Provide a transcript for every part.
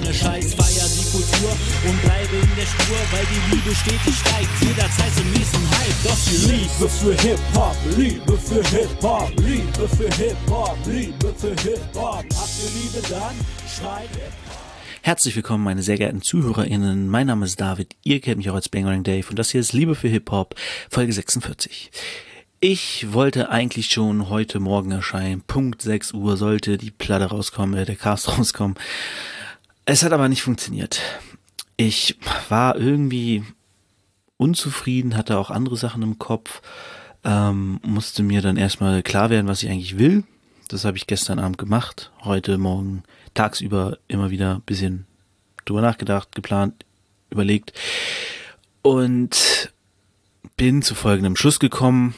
keine Scheiß, feier die Kultur und bleibe in der Spur, weil die Liebe stetig steigt, jederzeit zum nächsten Hype. Doch die Liebe für Hip-Hop, Liebe für Hip-Hop, Liebe für Hip-Hop, Liebe für Hip-Hop. Habt ihr Liebe dann? Schreit. Herzlich willkommen, meine sehr geehrten ZuhörerInnen. Mein Name ist David. Ihr kennt mich auch als Bangering Dave und das hier ist Liebe für Hip-Hop, Folge 46. Ich wollte eigentlich schon heute Morgen erscheinen. Punkt 6 Uhr sollte die Platte rauskommen, äh, der Cast rauskommen. Es hat aber nicht funktioniert. Ich war irgendwie unzufrieden, hatte auch andere Sachen im Kopf, ähm, musste mir dann erstmal klar werden, was ich eigentlich will. Das habe ich gestern Abend gemacht. Heute Morgen tagsüber immer wieder ein bisschen drüber nachgedacht, geplant, überlegt und bin zu folgendem Schluss gekommen.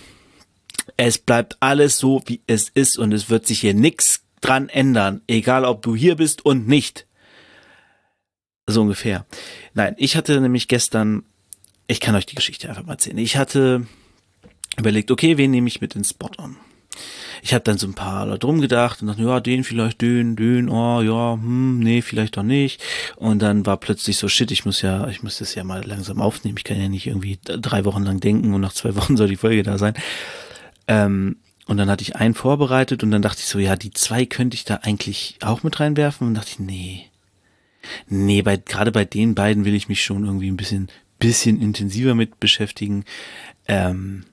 Es bleibt alles so, wie es ist und es wird sich hier nichts dran ändern, egal ob du hier bist und nicht. So ungefähr. Nein, ich hatte nämlich gestern, ich kann euch die Geschichte einfach mal erzählen. Ich hatte überlegt, okay, wen nehme ich mit ins Spot on? ich habe dann so ein paar da drum gedacht und dachte, ja, den vielleicht, den, den, oh, ja, hm, nee, vielleicht doch nicht. Und dann war plötzlich so, shit, ich muss ja, ich muss das ja mal langsam aufnehmen. Ich kann ja nicht irgendwie drei Wochen lang denken und nach zwei Wochen soll die Folge da sein. Ähm, und dann hatte ich einen vorbereitet und dann dachte ich so, ja, die zwei könnte ich da eigentlich auch mit reinwerfen und dachte ich, nee. Nee, bei, gerade bei den beiden will ich mich schon irgendwie ein bisschen, bisschen intensiver mit beschäftigen. Ähm,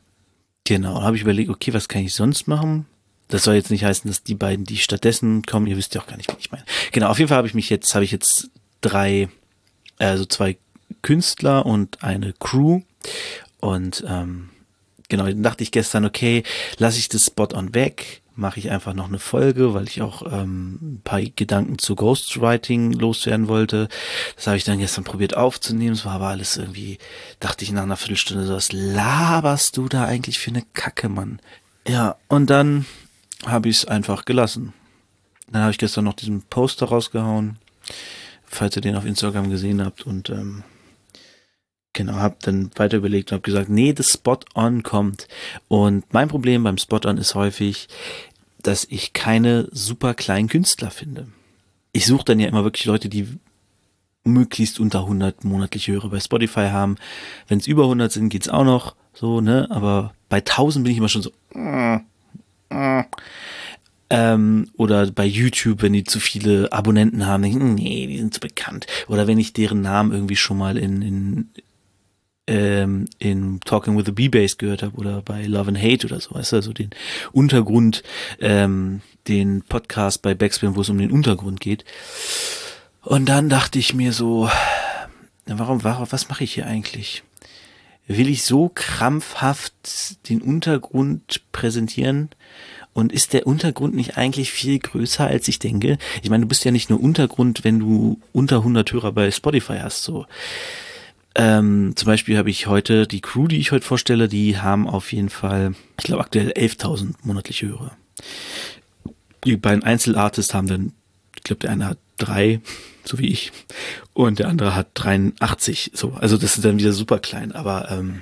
genau, habe ich überlegt, okay, was kann ich sonst machen? Das soll jetzt nicht heißen, dass die beiden, die stattdessen kommen, ihr wisst ja auch gar nicht, wie ich meine. Genau, auf jeden Fall habe ich mich jetzt, habe ich jetzt drei, also zwei Künstler und eine Crew. Und ähm, genau, dachte ich gestern, okay, lasse ich das Spot-on weg, mache ich einfach noch eine Folge, weil ich auch ähm, ein paar Gedanken zu Ghostwriting loswerden wollte. Das habe ich dann gestern probiert aufzunehmen. Es war aber alles irgendwie, dachte ich nach einer Viertelstunde so, was laberst du da eigentlich für eine Kacke, Mann? Ja, und dann habe ich es einfach gelassen. Dann habe ich gestern noch diesen Poster rausgehauen, falls ihr den auf Instagram gesehen habt und ähm, genau, habe dann weiter überlegt und habe gesagt, nee, das Spot-on kommt. Und mein Problem beim Spot-on ist häufig, dass ich keine super kleinen Künstler finde. Ich suche dann ja immer wirklich Leute, die möglichst unter 100 monatliche Hörer bei Spotify haben. Wenn es über 100 sind, geht's auch noch so, ne? Aber bei 1000 bin ich immer schon so, mm, ähm, oder bei YouTube, wenn die zu viele Abonnenten haben, denke ich, nee, die sind zu bekannt. Oder wenn ich deren Namen irgendwie schon mal in, in, ähm, in Talking with the B-Bass gehört habe oder bei Love and Hate oder so, weißt du, also den Untergrund, ähm, den Podcast bei Backspin, wo es um den Untergrund geht. Und dann dachte ich mir so, warum, warum, was mache ich hier eigentlich? will ich so krampfhaft den Untergrund präsentieren? Und ist der Untergrund nicht eigentlich viel größer, als ich denke? Ich meine, du bist ja nicht nur Untergrund, wenn du unter 100 Hörer bei Spotify hast, so. Ähm, zum Beispiel habe ich heute, die Crew, die ich heute vorstelle, die haben auf jeden Fall, ich glaube aktuell 11.000 monatliche Hörer. Die beiden Einzelartists haben dann, ich glaube, der eine hat drei, so wie ich, und der andere hat 83. So, also das ist dann wieder super klein, aber ähm,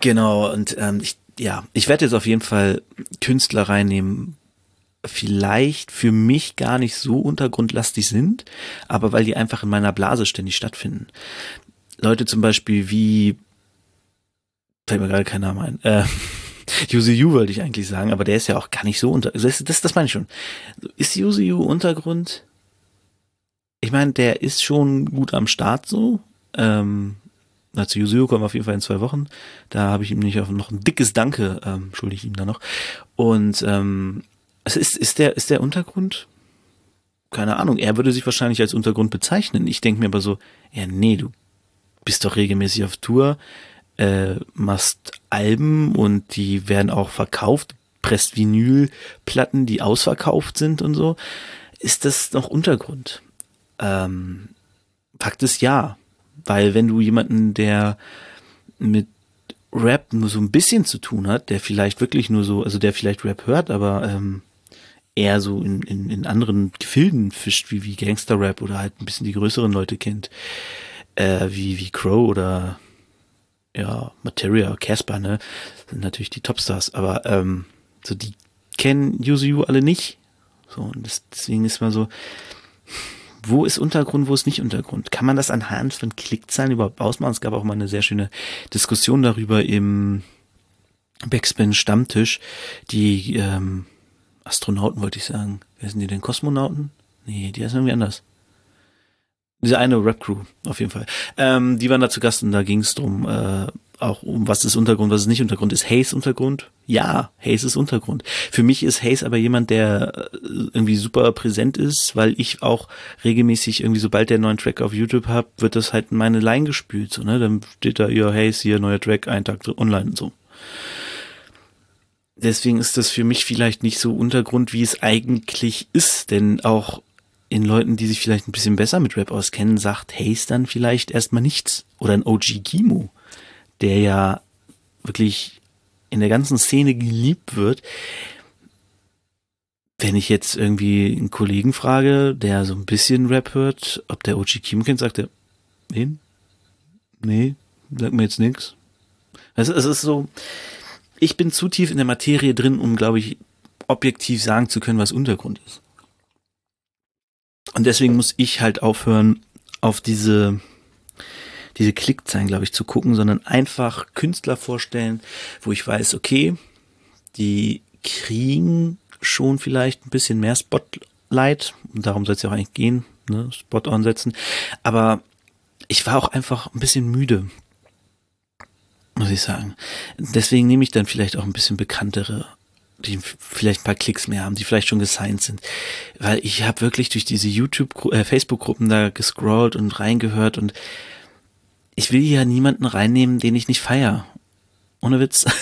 genau, und ähm, ich, ja, ich werde jetzt auf jeden Fall Künstler reinnehmen, vielleicht für mich gar nicht so untergrundlastig sind, aber weil die einfach in meiner Blase ständig stattfinden. Leute zum Beispiel wie, fällt mir gerade kein Name ein, äh, Yuzu wollte ich eigentlich sagen, aber der ist ja auch gar nicht so unter. Das, das, das meine ich schon. Ist Yuzu Untergrund? Ich meine, der ist schon gut am Start so. Ähm, na, zu Yuzu kommen wir auf jeden Fall in zwei Wochen. Da habe ich ihm nicht auf noch ein dickes Danke, ähm, schulde ich ihm da noch. Und ähm, es ist, ist der, ist der Untergrund? Keine Ahnung. Er würde sich wahrscheinlich als Untergrund bezeichnen. Ich denke mir aber so, ja, nee, du bist doch regelmäßig auf Tour äh, machst Alben und die werden auch verkauft, presst Vinylplatten, die ausverkauft sind und so. Ist das noch Untergrund? Ähm, Fakt ist ja, weil wenn du jemanden, der mit Rap nur so ein bisschen zu tun hat, der vielleicht wirklich nur so, also der vielleicht Rap hört, aber ähm, eher so in, in, in anderen Gefilden fischt, wie, wie Gangster-Rap oder halt ein bisschen die größeren Leute kennt, äh, wie, wie Crow oder ja, Materia, Casper, ne, sind natürlich die Topstars, aber ähm, so die kennen Yuzu alle nicht. So, und das, deswegen ist man so, wo ist Untergrund, wo ist nicht Untergrund? Kann man das anhand von Klickzahlen überhaupt ausmachen? Es gab auch mal eine sehr schöne Diskussion darüber im Backspin Stammtisch. Die ähm, Astronauten wollte ich sagen. Wer sind die denn? Kosmonauten? Nee, die heißen irgendwie anders. Diese eine Rap-Crew, auf jeden Fall. Ähm, die waren da zu Gast und da ging es drum, äh, auch um was ist Untergrund, was ist nicht Untergrund. Ist Haze Untergrund? Ja, Haze ist Untergrund. Für mich ist Haze aber jemand, der äh, irgendwie super präsent ist, weil ich auch regelmäßig irgendwie, sobald der neuen Track auf YouTube hab, wird das halt in meine Line gespült. So, ne? Dann steht da, ja, Haze, hier, neuer Track, ein Tag online und so. Deswegen ist das für mich vielleicht nicht so Untergrund, wie es eigentlich ist, denn auch in Leuten, die sich vielleicht ein bisschen besser mit Rap auskennen, sagt Haze dann vielleicht erstmal nichts. Oder ein OG Kimo, der ja wirklich in der ganzen Szene geliebt wird. Wenn ich jetzt irgendwie einen Kollegen frage, der so ein bisschen Rap hört, ob der OG Kimo kennt, sagt er, wen? Nee, sagt mir jetzt nichts. Also es ist so, ich bin zu tief in der Materie drin, um, glaube ich, objektiv sagen zu können, was Untergrund ist. Und deswegen muss ich halt aufhören, auf diese, diese Klickzahlen, glaube ich, zu gucken, sondern einfach Künstler vorstellen, wo ich weiß, okay, die kriegen schon vielleicht ein bisschen mehr Spotlight, und darum soll es ja auch eigentlich gehen, ne, Spot ansetzen, aber ich war auch einfach ein bisschen müde, muss ich sagen. Deswegen nehme ich dann vielleicht auch ein bisschen bekanntere die vielleicht ein paar Klicks mehr haben, die vielleicht schon gesigned sind. Weil ich habe wirklich durch diese YouTube, äh, Facebook-Gruppen da gescrollt und reingehört und ich will ja niemanden reinnehmen, den ich nicht feier. Ohne Witz.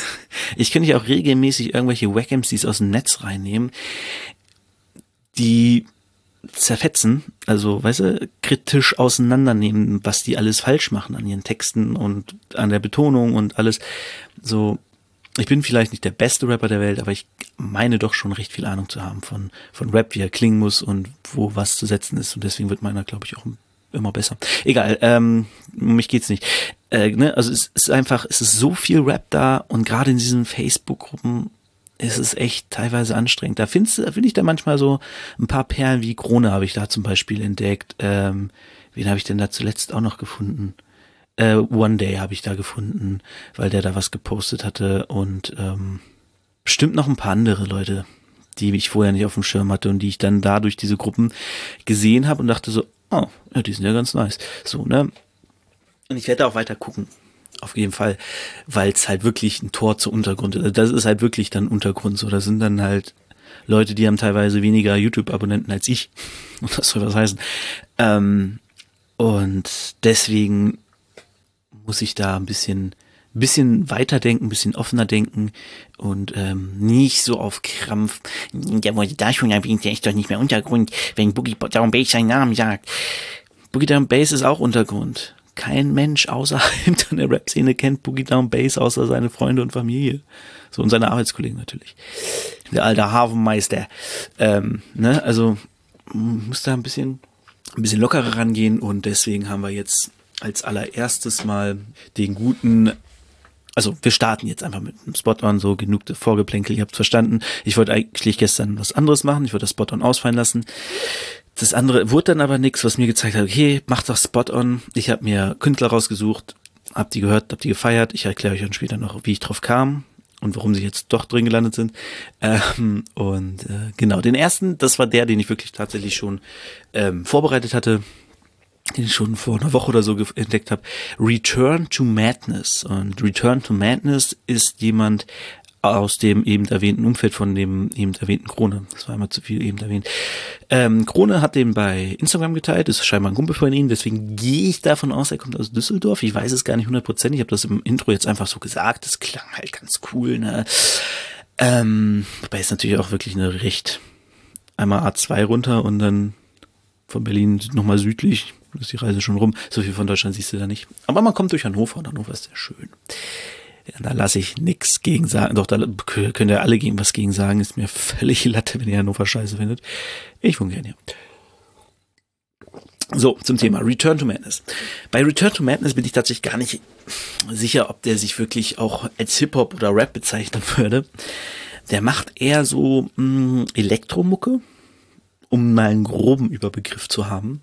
Ich könnte ja auch regelmäßig irgendwelche Wack-MCs aus dem Netz reinnehmen, die zerfetzen, also, weißt du, kritisch auseinandernehmen, was die alles falsch machen an ihren Texten und an der Betonung und alles. So, ich bin vielleicht nicht der beste Rapper der Welt, aber ich meine doch schon recht viel Ahnung zu haben von, von Rap, wie er klingen muss und wo was zu setzen ist. Und deswegen wird meiner, glaube ich, auch immer besser. Egal, ähm, um mich geht's nicht. Äh, ne? Also es ist einfach, es ist so viel Rap da und gerade in diesen Facebook-Gruppen ist es echt teilweise anstrengend. Da findest da finde ich da manchmal so ein paar Perlen wie Krone habe ich da zum Beispiel entdeckt. Ähm, wen habe ich denn da zuletzt auch noch gefunden? äh, One Day habe ich da gefunden, weil der da was gepostet hatte und ähm, bestimmt noch ein paar andere Leute, die ich vorher nicht auf dem Schirm hatte und die ich dann dadurch diese Gruppen gesehen habe und dachte so, oh, ja, die sind ja ganz nice. So, ne? Und ich werde auch weiter gucken. Auf jeden Fall, weil es halt wirklich ein Tor zu Untergrund ist. Das ist halt wirklich dann Untergrund. So, das sind dann halt Leute, die haben teilweise weniger YouTube-Abonnenten als ich. Und das soll was heißen. Ähm, und deswegen muss ich da ein bisschen, bisschen weiterdenken, ein bisschen offener denken und ähm, nicht so auf Krampf. Der wurde da schon erwähnt, der ist doch nicht mehr Untergrund, wenn Boogie Down Bass seinen Namen sagt. Boogie Down Bass ist auch Untergrund. Kein Mensch außerhalb der Rap-Szene kennt Boogie Down Bass außer seine Freunde und Familie. So und seine Arbeitskollegen natürlich. Der alte Hafenmeister. Ähm, ne, also muss da ein bisschen, ein bisschen lockerer rangehen und deswegen haben wir jetzt als allererstes mal den guten also wir starten jetzt einfach mit einem Spot-On, so genug Vorgeplänkel, ihr habt verstanden. Ich wollte eigentlich gestern was anderes machen, ich wollte das Spot-On ausfallen lassen. Das andere wurde dann aber nichts, was mir gezeigt hat, okay, macht doch Spot-On. Ich habe mir Künstler rausgesucht, hab die gehört, hab die gefeiert. Ich erkläre euch dann später noch, wie ich drauf kam und warum sie jetzt doch drin gelandet sind. Ähm, und äh, genau, den ersten, das war der, den ich wirklich tatsächlich schon ähm, vorbereitet hatte den ich schon vor einer Woche oder so entdeckt habe, Return to Madness. Und Return to Madness ist jemand aus dem eben erwähnten Umfeld von dem eben erwähnten Krone. Das war immer zu viel eben erwähnt. Ähm, Krone hat den bei Instagram geteilt, ist scheinbar ein Kumpel von ihm, deswegen gehe ich davon aus, er kommt aus Düsseldorf. Ich weiß es gar nicht hundertprozentig, ich habe das im Intro jetzt einfach so gesagt, das klang halt ganz cool. Ne? Ähm, wobei ist natürlich auch wirklich eine recht einmal A2 runter und dann von Berlin nochmal südlich, ist die Reise schon rum. So viel von Deutschland siehst du da nicht. Aber man kommt durch Hannover und Hannover ist sehr schön. Da lasse ich nix gegen sagen. Doch, da könnt ihr alle gegen was gegen sagen. Ist mir völlig Latte, wenn ihr Hannover scheiße findet. Ich wohne gerne hier. So, zum Thema Return to Madness. Bei Return to Madness bin ich tatsächlich gar nicht sicher, ob der sich wirklich auch als Hip-Hop oder Rap bezeichnen würde. Der macht eher so mh, hm, Elektromucke um mal einen groben Überbegriff zu haben.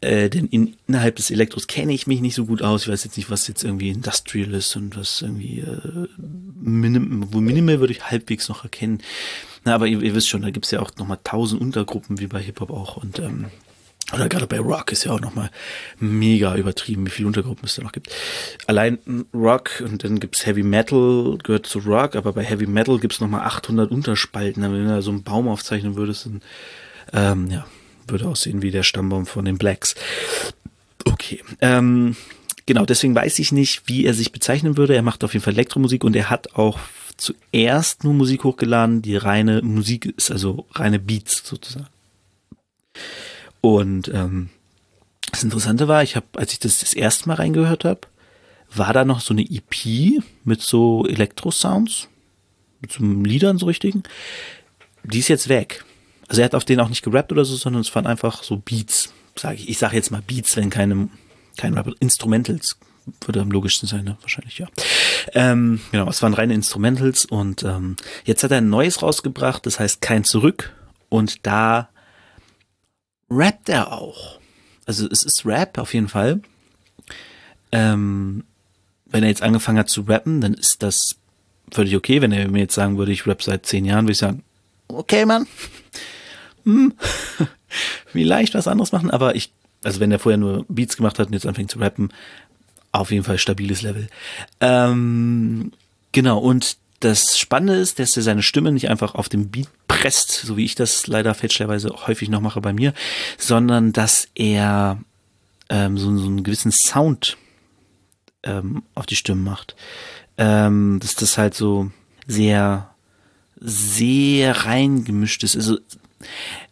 Äh, denn in, innerhalb des Elektros kenne ich mich nicht so gut aus. Ich weiß jetzt nicht, was jetzt irgendwie Industrial ist und was irgendwie äh, Minim, wo Minimal würde ich halbwegs noch erkennen. Na, aber ihr, ihr wisst schon, da gibt's ja auch nochmal tausend Untergruppen, wie bei Hip-Hop auch. Und ähm, oder gerade bei Rock ist ja auch nochmal mega übertrieben, wie viele Untergruppen es da noch gibt. Allein Rock und dann gibt's Heavy Metal, gehört zu Rock, aber bei Heavy Metal gibt's nochmal 800 Unterspalten. Wenn du da so einen Baum aufzeichnen würdest, dann, ähm, ja, würde aussehen wie der Stammbaum von den Blacks. Okay, ähm, genau, deswegen weiß ich nicht, wie er sich bezeichnen würde. Er macht auf jeden Fall Elektromusik und er hat auch zuerst nur Musik hochgeladen, die reine Musik ist, also reine Beats sozusagen. Und ähm, das Interessante war, ich habe, als ich das das erste Mal reingehört habe, war da noch so eine EP mit so Elektro-Sounds, mit so Liedern so richtigen. Die ist jetzt weg. Also er hat auf denen auch nicht gerappt oder so, sondern es waren einfach so Beats, sage ich. Ich sage jetzt mal Beats, wenn keine, kein Rap, Instrumentals würde am logischsten sein, ne? wahrscheinlich ja. Ähm, genau, es waren reine Instrumentals und ähm, jetzt hat er ein neues rausgebracht, das heißt kein Zurück und da rappt er auch. Also es ist Rap auf jeden Fall. Ähm, wenn er jetzt angefangen hat zu rappen, dann ist das völlig okay. Wenn er mir jetzt sagen würde, ich rap seit zehn Jahren, würde ich sagen, okay, Mann. Hm. Vielleicht was anderes machen, aber ich, also wenn er vorher nur Beats gemacht hat und jetzt anfängt zu rappen, auf jeden Fall stabiles Level. Ähm, genau, und das Spannende ist, dass er seine Stimme nicht einfach auf dem Beat presst, so wie ich das leider fälschlicherweise häufig noch mache bei mir, sondern dass er ähm, so, so einen gewissen Sound ähm, auf die Stimmen macht. Ähm, dass das halt so sehr, sehr reingemischt ist. Also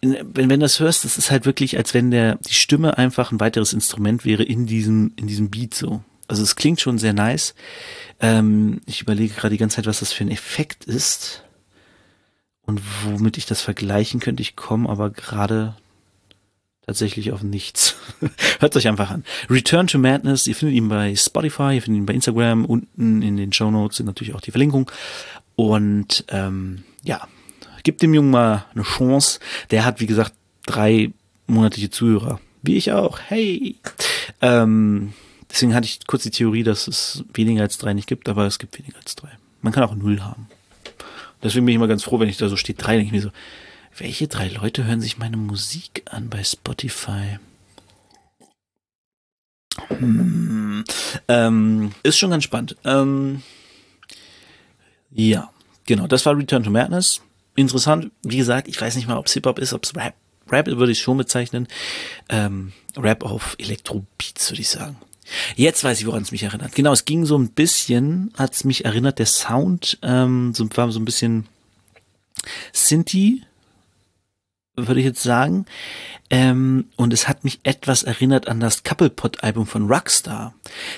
wenn, wenn das hörst, das ist halt wirklich, als wenn der die Stimme einfach ein weiteres Instrument wäre in diesem in diesem Beat so. Also es klingt schon sehr nice. Ähm, ich überlege gerade die ganze Zeit, was das für ein Effekt ist und womit ich das vergleichen könnte. Ich komme aber gerade tatsächlich auf nichts. Hört euch einfach an. Return to Madness, ihr findet ihn bei Spotify, ihr findet ihn bei Instagram, unten in den Show Notes sind natürlich auch die Verlinkung. Und ähm, ja, gebt dem Jungen mal eine Chance. Der hat, wie gesagt, drei monatliche Zuhörer. Wie ich auch. Hey! Ähm, Deswegen hatte ich kurz die Theorie, dass es weniger als drei nicht gibt, aber es gibt weniger als drei. Man kann auch null haben. Deswegen bin ich immer ganz froh, wenn ich da so steht drei, denke ich mir so, welche drei Leute hören sich meine Musik an bei Spotify? Hm, ähm, ist schon ganz spannend. Ähm, ja, genau, das war Return to Madness. Interessant, wie gesagt, ich weiß nicht mal, ob Hip-Hop ist, ob es Rap. Rap würde ich schon bezeichnen. Ähm, Rap auf Elektrobeats, würde ich sagen. Jetzt weiß ich, woran es mich erinnert. Genau, es ging so ein bisschen, hat es mich erinnert, der Sound ähm, so, war so ein bisschen Sinti, würde ich jetzt sagen. Ähm, und es hat mich etwas erinnert an das Couple Pot Album von Rockstar.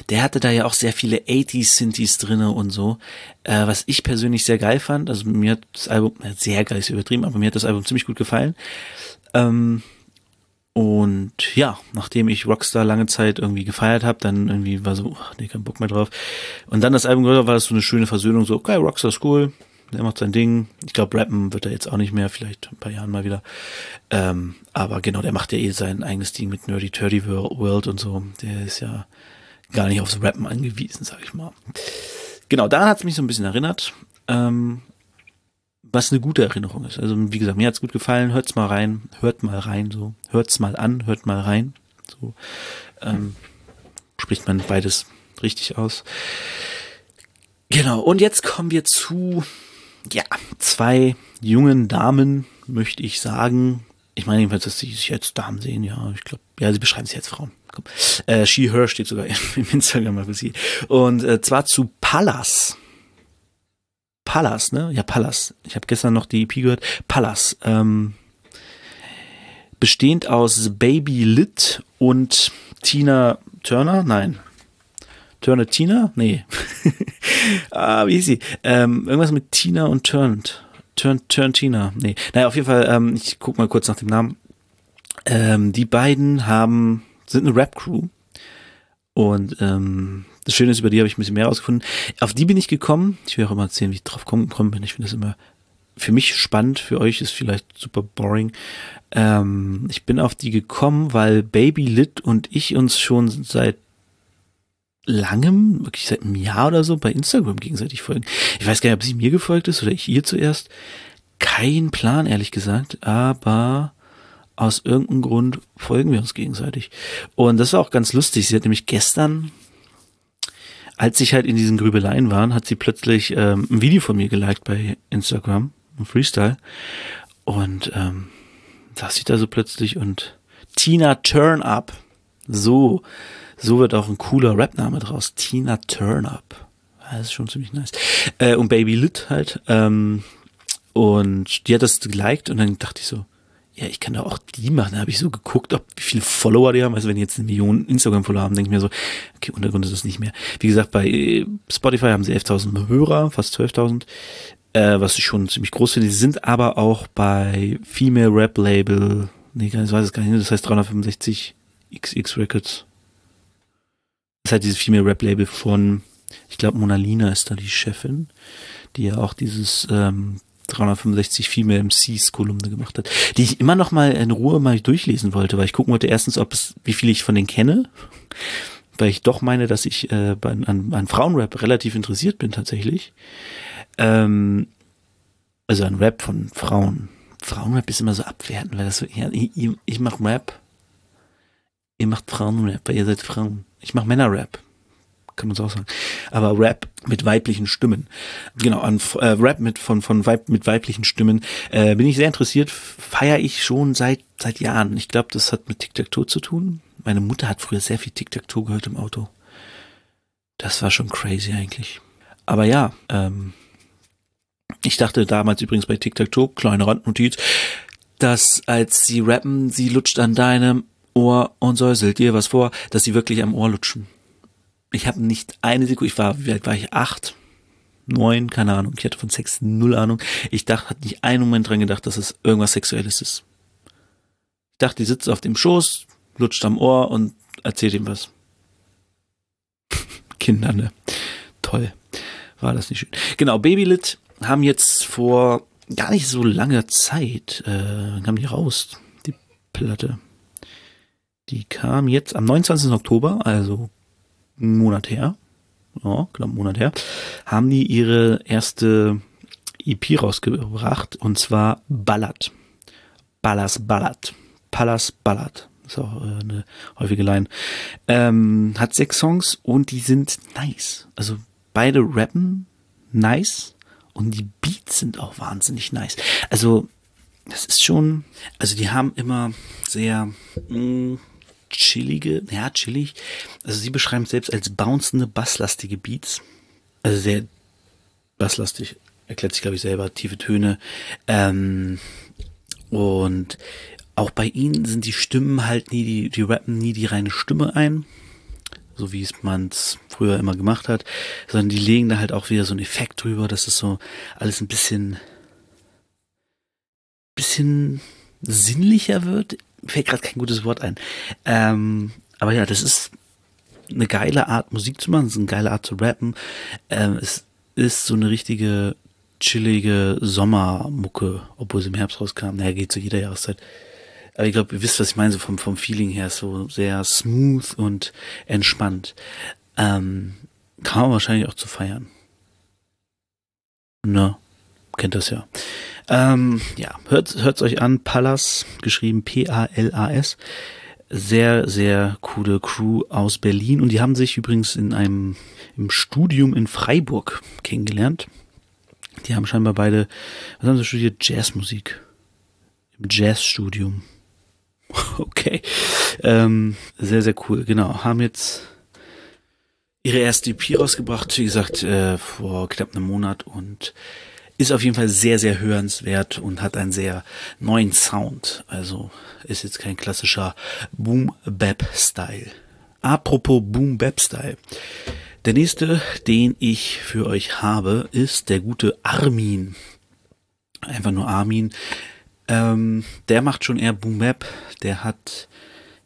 Der hatte da ja auch sehr viele 80s Synthes drinne und so, äh, was ich persönlich sehr geil fand. Also mir hat das Album, sehr geil ist übertrieben, aber mir hat das Album ziemlich gut gefallen. Ähm, und ja, nachdem ich Rockstar lange Zeit irgendwie gefeiert habe, dann irgendwie war so, ach, nee, kein Bock mehr drauf. Und dann das Album gehört, war das so eine schöne Versöhnung, so, okay, Rockstar ist cool, der macht sein Ding. Ich glaube, rappen wird er jetzt auch nicht mehr, vielleicht ein paar Jahren mal wieder. Ähm, aber genau, der macht ja eh sein eigenes Ding mit Nerdy Turdy World und so. Der ist ja gar nicht aufs Rappen angewiesen, sag ich mal. Genau, daran hat es mich so ein bisschen erinnert. Ähm, was eine gute Erinnerung ist. Also wie gesagt, mir hat's gut gefallen. Hört's mal rein, hört mal rein, so hört's mal an, hört mal rein. So ähm, spricht man beides richtig aus. Genau. Und jetzt kommen wir zu ja zwei jungen Damen, möchte ich sagen. Ich meine jedenfalls, dass sie sich jetzt Damen sehen. Ja, ich glaube, ja, sie beschreiben sich jetzt Frauen. Komm. Äh, She Her steht sogar im Instagram für sie. Und äh, zwar zu Pallas. Pallas, ne? Ja, Pallas. Ich habe gestern noch die EP gehört. Pallas. Ähm, bestehend aus Baby Lit und Tina Turner. Nein. Turner Tina? Nee. ah, wie hieß sie? Ähm, irgendwas mit Tina und Turned. Turn, Turn Tina. Nee. Naja, auf jeden Fall, ähm, ich guck mal kurz nach dem Namen. Ähm, die beiden haben, sind eine Rap-Crew. Und ähm, das Schöne ist, über die habe ich ein bisschen mehr rausgefunden. Auf die bin ich gekommen. Ich will auch immer erzählen, wie ich drauf gekommen bin. Ich finde das immer für mich spannend, für euch ist vielleicht super boring. Ähm, ich bin auf die gekommen, weil Baby Lit und ich uns schon seit langem, wirklich seit einem Jahr oder so, bei Instagram gegenseitig folgen. Ich weiß gar nicht, ob sie mir gefolgt ist oder ich ihr zuerst. Kein Plan, ehrlich gesagt, aber aus irgendeinem Grund folgen wir uns gegenseitig. Und das war auch ganz lustig. Sie hat nämlich gestern, als ich halt in diesen Grübeleien war, hat sie plötzlich ähm, ein Video von mir geliked bei Instagram, ein Freestyle. Und ähm, saß ich da so plötzlich und Tina Turn Up. So, so wird auch ein cooler Rap-Name draus. Tina Turn Up. Das ist schon ziemlich nice. Äh, und Baby Lit halt. Ähm, und die hat das geliked und dann dachte ich so, ja, ich kann da auch die machen. Da habe ich so geguckt, ob wie viele Follower die haben. Also wenn die jetzt eine Million Instagram-Follower haben, denke ich mir so, okay, Untergrund ist es nicht mehr. Wie gesagt, bei äh, Spotify haben sie 11.000 Hörer, fast 12.000, äh, was ich schon ziemlich groß finde. Sie sind aber auch bei Female Rap Label, nee, ich weiß es gar nicht, das heißt 365 XX Records. Das ist halt dieses Female Rap Label von, ich glaube, Mona Lina ist da die Chefin, die ja auch dieses ähm, 365 Female MCs Kolumne gemacht hat, die ich immer noch mal in Ruhe mal durchlesen wollte, weil ich gucken wollte erstens, ob es, wie viel ich von denen kenne, weil ich doch meine, dass ich äh, an, an, Frauenrap relativ interessiert bin tatsächlich. Ähm, also an Rap von Frauen. Frauenrap ist immer so abwertend, weil das so, ja, ich, ich mach Rap, ihr macht Frauenrap, weil ihr seid Frauen. Ich mach Männerrap kann man so auch sagen. Aber Rap mit weiblichen Stimmen. Genau, an äh, Rap mit von von Weib, mit weiblichen Stimmen äh, bin ich sehr interessiert. Feiere ich schon seit seit Jahren. Ich glaube, das hat mit Tic-Tac-Toe zu tun. Meine Mutter hat früher sehr viel Tic-Tac-Toe gehört im Auto. Das war schon crazy eigentlich. Aber ja, ähm, ich dachte damals übrigens bei Tic-Tac-Toe, kleine Randnotiz, dass als sie rappen, sie lutscht an deinem Ohr und säuselt dir was vor, dass sie wirklich am Ohr lutschen ich habe nicht eine Sekunde, ich war, wie alt war ich? Acht, neun, keine Ahnung. Ich hatte von Sex null Ahnung. Ich dachte, hatte nicht einen Moment dran gedacht, dass es irgendwas Sexuelles ist. Ich dachte, die sitzt auf dem Schoß, lutscht am Ohr und erzählt ihm was. Kinder, ne? Toll. War das nicht schön. Genau, Babylit haben jetzt vor gar nicht so langer Zeit, äh, kam die raus, die Platte. Die kam jetzt am 29. Oktober, also einen Monat her, ja, knapp einen Monat her, haben die ihre erste EP rausgebracht und zwar Ballad. Ballas Ballad. Pallas Ballad. ist auch äh, eine häufige Line. Ähm, hat sechs Songs und die sind nice. Also beide rappen nice und die Beats sind auch wahnsinnig nice. Also das ist schon, also die haben immer sehr mh, mm, chillige, ja, chillig. Also sie beschreiben es selbst als bouncende, basslastige Beats. Also sehr basslastig, erklärt sich, glaube ich, selber, tiefe Töne. Ähm, und auch bei ihnen sind die Stimmen halt nie, die, die rappen nie die reine Stimme ein, so wie es man es früher immer gemacht hat, sondern die legen da halt auch wieder so einen Effekt drüber, dass es so alles ein bisschen, bisschen sinnlicher wird fällt gerade kein gutes Wort ein. Ähm, aber ja, das ist eine geile Art, Musik zu machen, es ist eine geile Art zu rappen. Ähm, es ist so eine richtige chillige Sommermucke, obwohl sie im Herbst rauskam. Naja, geht zu jeder Jahreszeit. Aber ich glaube, ihr wisst, was ich meine, so vom, vom Feeling her, so sehr smooth und entspannt. Ähm, kann man wahrscheinlich auch zu feiern. Ne? Kennt das ja. Ähm, ja, hört hört's euch an. Pallas, geschrieben P-A-L-A-S. Sehr, sehr coole Crew aus Berlin. Und die haben sich übrigens in einem im Studium in Freiburg kennengelernt. Die haben scheinbar beide, was haben sie studiert? Jazzmusik. Im Jazzstudium. Okay. Ähm, sehr, sehr cool. Genau. Haben jetzt ihre erste EP rausgebracht, wie gesagt, äh, vor knapp einem Monat und ist auf jeden Fall sehr, sehr hörenswert und hat einen sehr neuen Sound. Also ist jetzt kein klassischer Boom-Bap-Style. Apropos Boom-Bap-Style. Der nächste, den ich für euch habe, ist der gute Armin. Einfach nur Armin. Ähm, der macht schon eher Boom-Bap. Der hat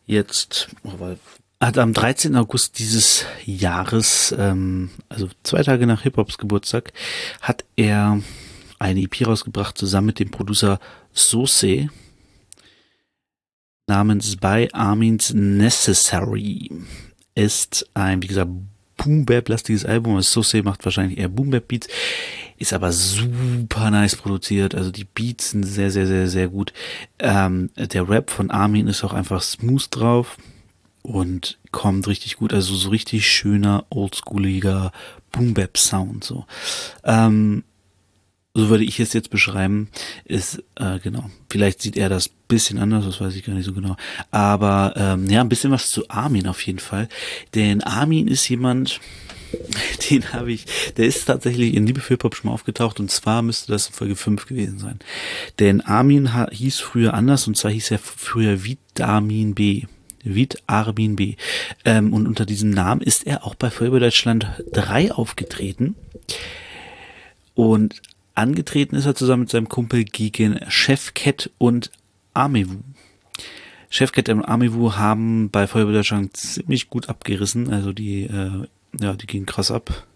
jetzt, oh, hat am 13. August dieses Jahres, ähm, also zwei Tage nach Hip-Hops Geburtstag, hat er eine EP rausgebracht, zusammen mit dem Producer Sose namens By Armin's Necessary. Ist ein, wie gesagt, Boom-Bap-lastiges Album. Sose macht wahrscheinlich eher Boom-Bap-Beats, ist aber super nice produziert. Also die Beats sind sehr, sehr, sehr, sehr gut. Ähm, der Rap von Armin ist auch einfach smooth drauf und kommt richtig gut. Also so richtig schöner, oldschooliger Boom-Bap-Sound. So. Ähm, so würde ich es jetzt beschreiben, ist, äh, genau, vielleicht sieht er das bisschen anders, das weiß ich gar nicht so genau. Aber ähm, ja, ein bisschen was zu Armin auf jeden Fall. Denn Armin ist jemand, den habe ich, der ist tatsächlich in Liebe für Hip-Hop schon mal aufgetaucht und zwar müsste das in Folge 5 gewesen sein. Denn Armin hieß früher anders und zwar hieß er früher Vitamin B. Vid Armin B. Ähm, und unter diesem Namen ist er auch bei Feuerwehr Deutschland 3 aufgetreten. Und Angetreten ist er zusammen mit seinem Kumpel gegen Chefcat und Amewu. Chefcat und Amewu haben bei Feuerwehr Deutschland ziemlich gut abgerissen. Also die, äh, ja, die gingen krass ab.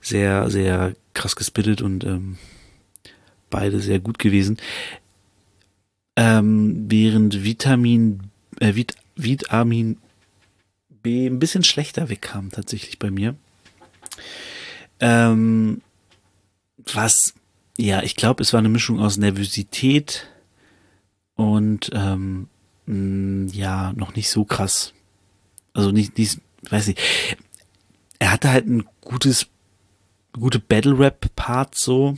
Sehr, sehr krass gespittet und ähm, beide sehr gut gewesen. Ähm, während Vitamin, äh, Vit, Vitamin B ein bisschen schlechter wegkam tatsächlich bei mir. Ähm, was, ja, ich glaube, es war eine Mischung aus Nervosität und ähm, mh, mm, ja, noch nicht so krass. Also nicht, nicht, weiß nicht. Er hatte halt ein gutes, gute Battle Rap Part so,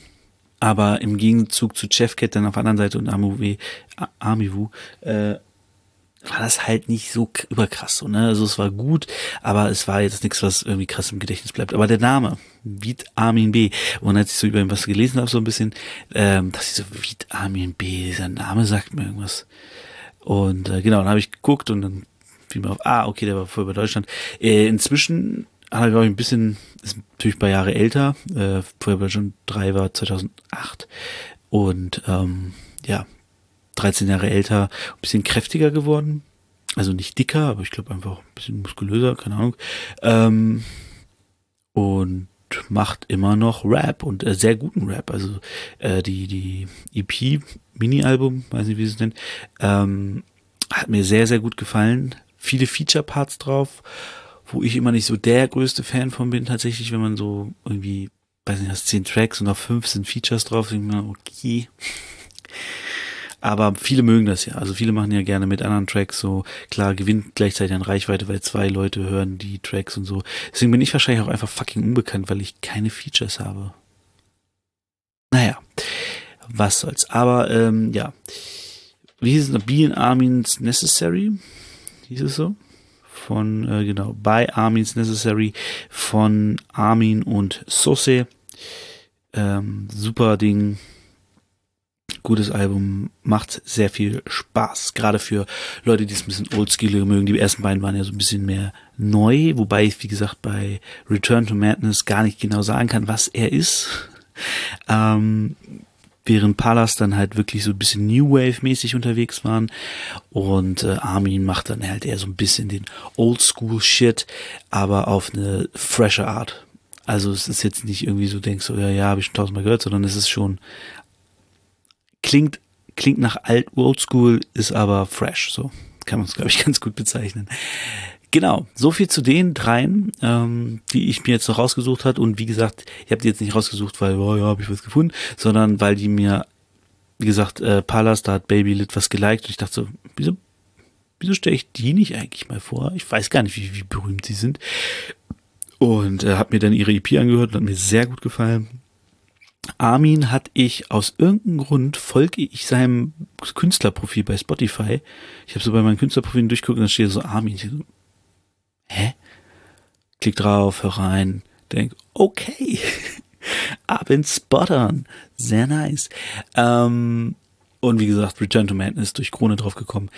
aber im Gegenzug zu Chefcat dann auf der anderen Seite und Amivu, Amivu äh, war das halt nicht so überkrass so, ne? Also es war gut, aber es war jetzt nichts, was irgendwie krass im Gedächtnis bleibt. Aber der Name, Viet Armin B. Und als ich so über ihn was gelesen habe, so ein bisschen, ähm, dass ich so, Viet Armin B, dieser Name sagt mir irgendwas. Und äh, genau, dann habe ich geguckt und dann fiel mir auf, ah, okay, der war voll bei Deutschland. Äh, inzwischen hat er, glaube ich, ein bisschen, ist natürlich ein paar Jahre älter, äh, vorher bei schon drei war 2008. Und ähm, ja, 13 Jahre älter, ein bisschen kräftiger geworden. Also nicht dicker, aber ich glaube einfach ein bisschen muskulöser, keine Ahnung. Ähm, und macht immer noch Rap und äh, sehr guten Rap. Also äh, die, die EP, Mini-Album, weiß nicht, wie sie es nennt, ähm, hat mir sehr, sehr gut gefallen. Viele Feature-Parts drauf, wo ich immer nicht so der größte Fan von bin, tatsächlich, wenn man so irgendwie, weiß nicht, hast zehn Tracks und auf fünf sind Features drauf, denke ich mir, okay. Aber viele mögen das ja. Also viele machen ja gerne mit anderen Tracks so. Klar, gewinnt gleichzeitig an Reichweite, weil zwei Leute hören die Tracks und so. Deswegen bin ich wahrscheinlich auch einfach fucking unbekannt, weil ich keine Features habe. Naja, was soll's. Aber ähm, ja. Wie hieß es? Be in Armin's Necessary? Hieß es so? Von, äh, genau, by Armin's Necessary von Armin und Sose. Ähm, super Ding gutes Album, macht sehr viel Spaß. Gerade für Leute, die es ein bisschen oldschooliger mögen. Die ersten beiden waren ja so ein bisschen mehr neu, wobei ich, wie gesagt, bei Return to Madness gar nicht genau sagen kann, was er ist. Ähm, während Palas dann halt wirklich so ein bisschen New Wave-mäßig unterwegs waren und äh, Armin macht dann halt eher so ein bisschen den Oldschool-Shit, aber auf eine freshe Art. Also es ist jetzt nicht irgendwie so, denkst du, ja, ja, habe ich schon tausendmal gehört, sondern es ist schon klingt, klingt nach alt Oldschool, ist aber fresh. So kann man es, glaube ich, ganz gut bezeichnen. Genau, so viel zu den dreien, ähm, die ich mir jetzt noch rausgesucht hat. Und wie gesagt, ich habe die jetzt nicht rausgesucht, weil, oh ja, habe ich was gefunden, sondern weil die mir, wie gesagt, äh, Palas, da hat Baby Lit was geliked und ich dachte so, wieso, wieso stelle ich die nicht eigentlich mal vor? Ich weiß gar nicht, wie, wie berühmt sie sind. Und äh, habe mir dann ihre EP angehört und hat mir sehr gut gefallen. Armin hat ich aus irgendeinem Grund folge ich seinem Künstlerprofil bei Spotify. Ich habe so bei meinen Künstlerprofilen durchguckt und da steht so Armin. Ich so, hä? Klick drauf, hör rein, denk, okay. Abend spottern. Sehr nice. Ähm, und wie gesagt, Return to Madness durch Krone drauf gekommen.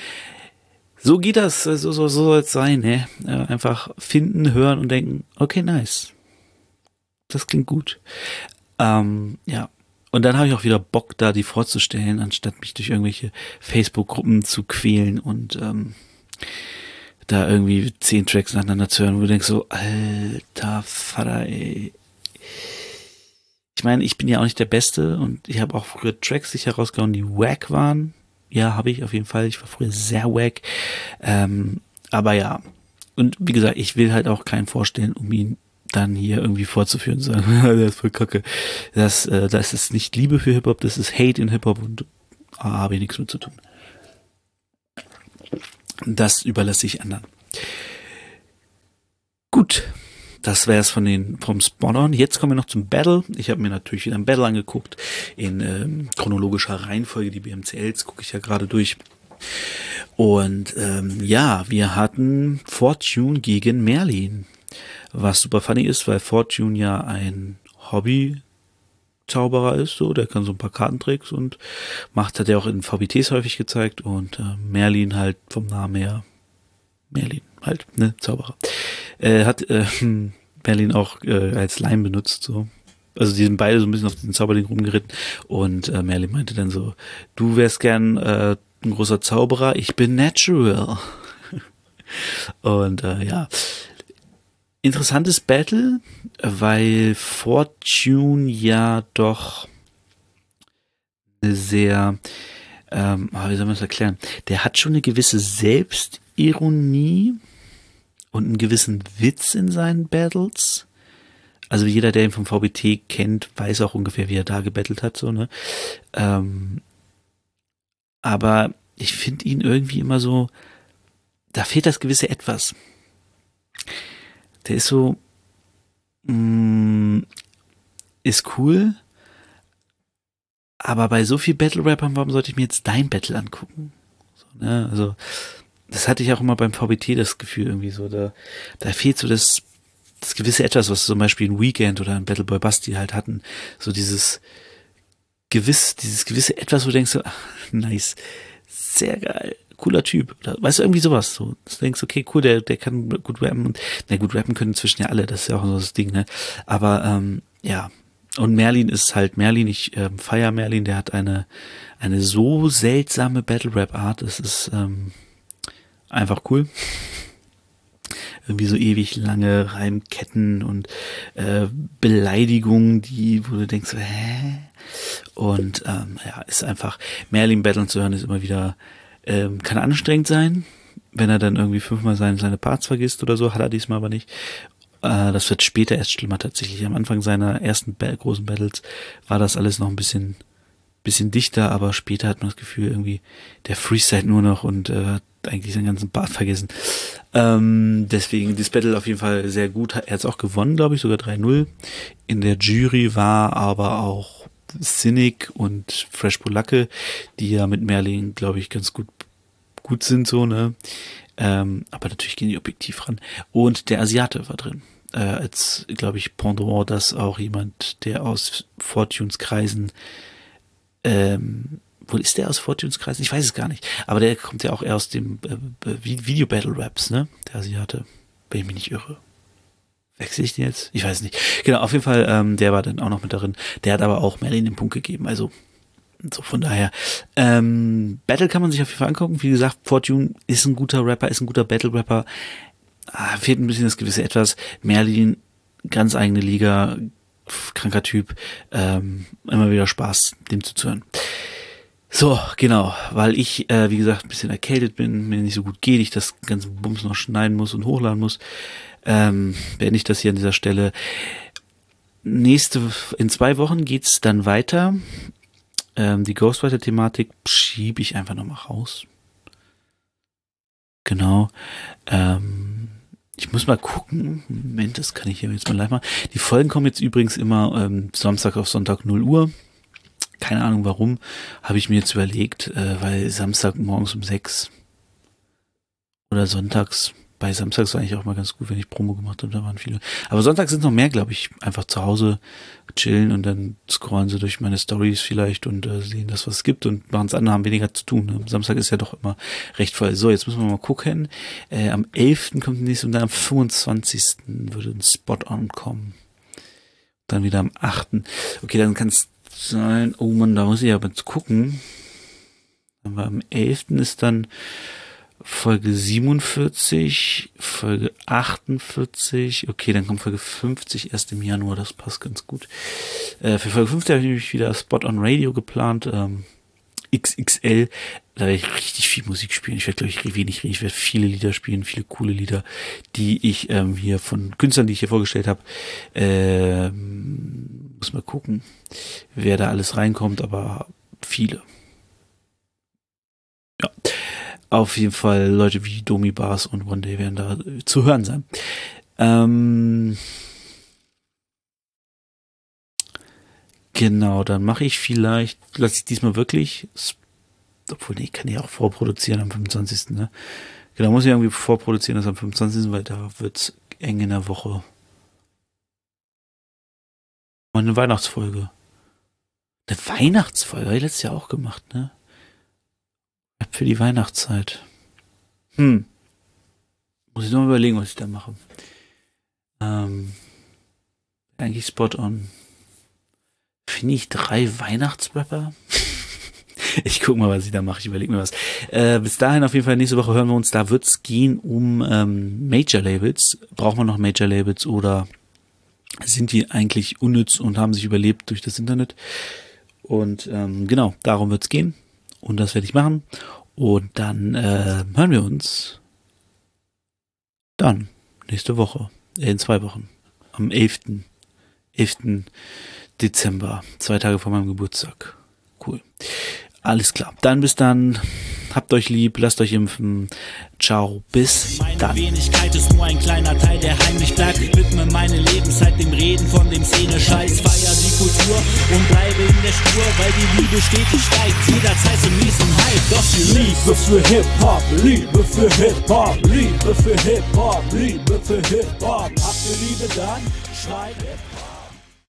So geht das, so, so, so soll es sein, ne? Einfach finden, hören und denken, okay, nice. Das klingt gut. Ähm, ja. Und dann habe ich auch wieder Bock, da die vorzustellen, anstatt mich durch irgendwelche Facebook-Gruppen zu quälen und ähm, da irgendwie zehn Tracks nacheinander zu hören, wo du denkst so, alter Vater, ey. ich meine, ich bin ja auch nicht der Beste und ich habe auch früher Tracks sicher rausgehauen, die wack waren. Ja, habe ich auf jeden Fall. Ich war früher sehr wack. Ähm, aber ja. Und wie gesagt, ich will halt auch keinen vorstellen, um ihn dann hier irgendwie vorzuführen sagen, der ist voll kacke. Das, äh, das ist nicht Liebe für Hip-Hop, das ist Hate in Hip-Hop und ah, habe ich nichts mit zu tun. Das überlasse ich anderen. Gut, das wäre es von den vom Spawnern. Jetzt kommen wir noch zum Battle. Ich habe mir natürlich wieder ein Battle angeguckt in ähm, chronologischer Reihenfolge. Die BMCLs gucke ich ja gerade durch. Und ähm, ja, wir hatten Fortune gegen Merlin. Was super funny ist, weil Fortune ja ein Hobby Zauberer ist, so, der kann so ein paar Kartentricks und macht, hat er auch in VBTs häufig gezeigt. Und äh, Merlin halt vom Namen her, Merlin halt, ne, Zauberer, äh, hat äh, Merlin auch äh, als Leim benutzt, so. Also die sind beide so ein bisschen auf den Zauberling rumgeritten. Und äh, Merlin meinte dann so, du wärst gern äh, ein großer Zauberer, ich bin natural. und äh, ja, interessantes Battle, weil Fortune ja doch sehr, ähm, ah, wie soll man das erklären? Der hat schon eine gewisse Selbstironie und einen gewissen Witz in seinen Battles. Also jeder, der ihn vom VBT kennt, weiß auch ungefähr, wie er da gebettelt hat, so, ne? Ähm, aber ich finde ihn irgendwie immer so, da fehlt das gewisse Etwas der ist so, mh, mm, ist cool, aber bei so viel Battle-Rappern, warum sollte ich mir jetzt dein Battle angucken? So, ne? Also, das hatte ich auch immer beim VBT das Gefühl irgendwie so, da, da fehlt so das, das gewisse Etwas, was zum Beispiel ein Weekend oder ein Battleboy Basti halt hatten, so dieses gewiss, dieses gewisse Etwas, wo du denkst so, ach, nice, sehr geil, cooler Typ. Oder, weißt du, irgendwie sowas. So, du denkst, okay, cool, der, der kann gut rappen. Und, na gut, rappen können inzwischen ja alle, das ist ja auch so das Ding, ne? Aber ähm, ja. Und Merlin ist halt Merlin, ich ähm, feier Merlin, der hat eine, eine so seltsame Battle-Rap-Art, das ist ähm, einfach cool irgendwie so ewig lange Reimketten und äh, Beleidigungen, die, wo du denkst, hä? Und ähm, ja, ist einfach, Merlin Battle zu hören ist immer wieder ähm, kann anstrengend sein, wenn er dann irgendwie fünfmal seine, seine Parts vergisst oder so, hat er diesmal aber nicht. Äh, das wird später erst schlimmer tatsächlich. Am Anfang seiner ersten großen Battles war das alles noch ein bisschen bisschen dichter, aber später hat man das Gefühl irgendwie, der Freestyle nur noch und äh, hat eigentlich seinen ganzen Bart vergessen. Ähm, deswegen das Battle auf jeden Fall sehr gut. Er hat es auch gewonnen, glaube ich, sogar 3-0. In der Jury war aber auch Cynic und Fresh Polacke, die ja mit Merlin, glaube ich, ganz gut gut sind, so, ne? Ähm, aber natürlich gehen die objektiv ran. Und der Asiate war drin. Äh, als, glaube ich, Pendant, das auch jemand, der aus Fortunes Kreisen, ähm, wo ist der aus Fortunes Kreisen? Ich weiß es gar nicht. Aber der kommt ja auch eher aus dem äh, Video Battle Raps, ne? Der Asiate. Wenn ich mich nicht irre. Wechsel ich den jetzt? Ich weiß nicht. Genau, auf jeden Fall, ähm, der war dann auch noch mit darin. Der hat aber auch Merlin den Punkt gegeben. Also, so von daher. Ähm, Battle kann man sich auf jeden Fall angucken. Wie gesagt, Fortune ist ein guter Rapper, ist ein guter Battle-Rapper. Ah, fehlt ein bisschen das gewisse Etwas. Merlin, ganz eigene Liga, kranker Typ. Ähm, immer wieder Spaß, dem zuzuhören. So, genau, weil ich, äh, wie gesagt, ein bisschen erkältet bin, mir nicht so gut geht, ich das ganze Bums noch schneiden muss und hochladen muss ähm, beende ich das hier an dieser Stelle. Nächste, in zwei Wochen geht's dann weiter. Ähm, die Ghostwriter-Thematik schiebe ich einfach nochmal raus. Genau. Ähm, ich muss mal gucken. Moment, das kann ich hier jetzt mal live machen. Die Folgen kommen jetzt übrigens immer ähm, Samstag auf Sonntag 0 Uhr. Keine Ahnung warum. Habe ich mir jetzt überlegt, äh, weil Samstag morgens um 6 oder sonntags bei Samstags war eigentlich auch mal ganz gut, wenn ich Promo gemacht habe, da waren viele. Aber Sonntags sind noch mehr, glaube ich, einfach zu Hause chillen und dann scrollen sie durch meine Stories vielleicht und äh, sehen das, was es gibt und machen es andere, haben weniger zu tun. Ne? Samstag ist ja doch immer recht voll. So, jetzt müssen wir mal gucken. Äh, am 11. kommt die nächste und dann am 25. würde ein Spot-On kommen. Dann wieder am 8. Okay, dann kann es sein, oh man, da muss ich aber gucken. Aber am 11. ist dann Folge 47, Folge 48, okay, dann kommt Folge 50 erst im Januar, das passt ganz gut. Äh, für Folge 50 habe ich nämlich wieder Spot on Radio geplant, ähm, XXL, da werde ich richtig viel Musik spielen. Ich werde, glaube ich, wenig reden. Ich werde viele Lieder spielen, viele coole Lieder, die ich ähm, hier von Künstlern, die ich hier vorgestellt habe. Ähm, muss mal gucken, wer da alles reinkommt, aber viele. Ja. Auf jeden Fall Leute wie Domi Bars und One Day werden da zu hören sein. Ähm, genau, dann mache ich vielleicht, lasse ich diesmal wirklich, obwohl, nee, kann ich auch vorproduzieren am 25. Ne? Genau, muss ich irgendwie vorproduzieren, das am 25., weil da wird's eng in der Woche. Und eine Weihnachtsfolge. Eine Weihnachtsfolge, habe ich letztes Jahr auch gemacht, ne? Für die Weihnachtszeit. Hm. Muss ich noch überlegen, was ich da mache. Ähm, eigentlich spot on. Finde ich drei Weihnachtsrapper? ich guck mal, was ich da mache. Ich überlege mir was. Äh, bis dahin auf jeden Fall nächste Woche hören wir uns. Da wird's gehen um ähm, Major Labels. Brauchen wir noch Major Labels oder sind die eigentlich unnütz und haben sich überlebt durch das Internet? Und ähm, genau, darum wird's gehen. Und das werde ich machen. Und dann äh, hören wir uns dann nächste Woche, äh, in zwei Wochen, am 11. 11. Dezember, zwei Tage vor meinem Geburtstag. Cool. Alles klar. Dann bis dann. Habt euch lieb, lasst euch impfen. Ciao, bis Meine dann. Wenigkeit ist nur ein kleiner Teil, der heimlich bleibt. Widme meine Lebenszeit dem Reden von dem Szene-Scheiß. Feier die Kultur und bleibe in der Spur, weil die Liebe stetig steigt. Jederzeit zum nächsten Hype. Doch die Liebe für Hip-Hop, Liebe für Hip-Hop, Liebe für Hip-Hop, Liebe für Hip-Hop. Habt ihr Liebe dann? Hip-Hop.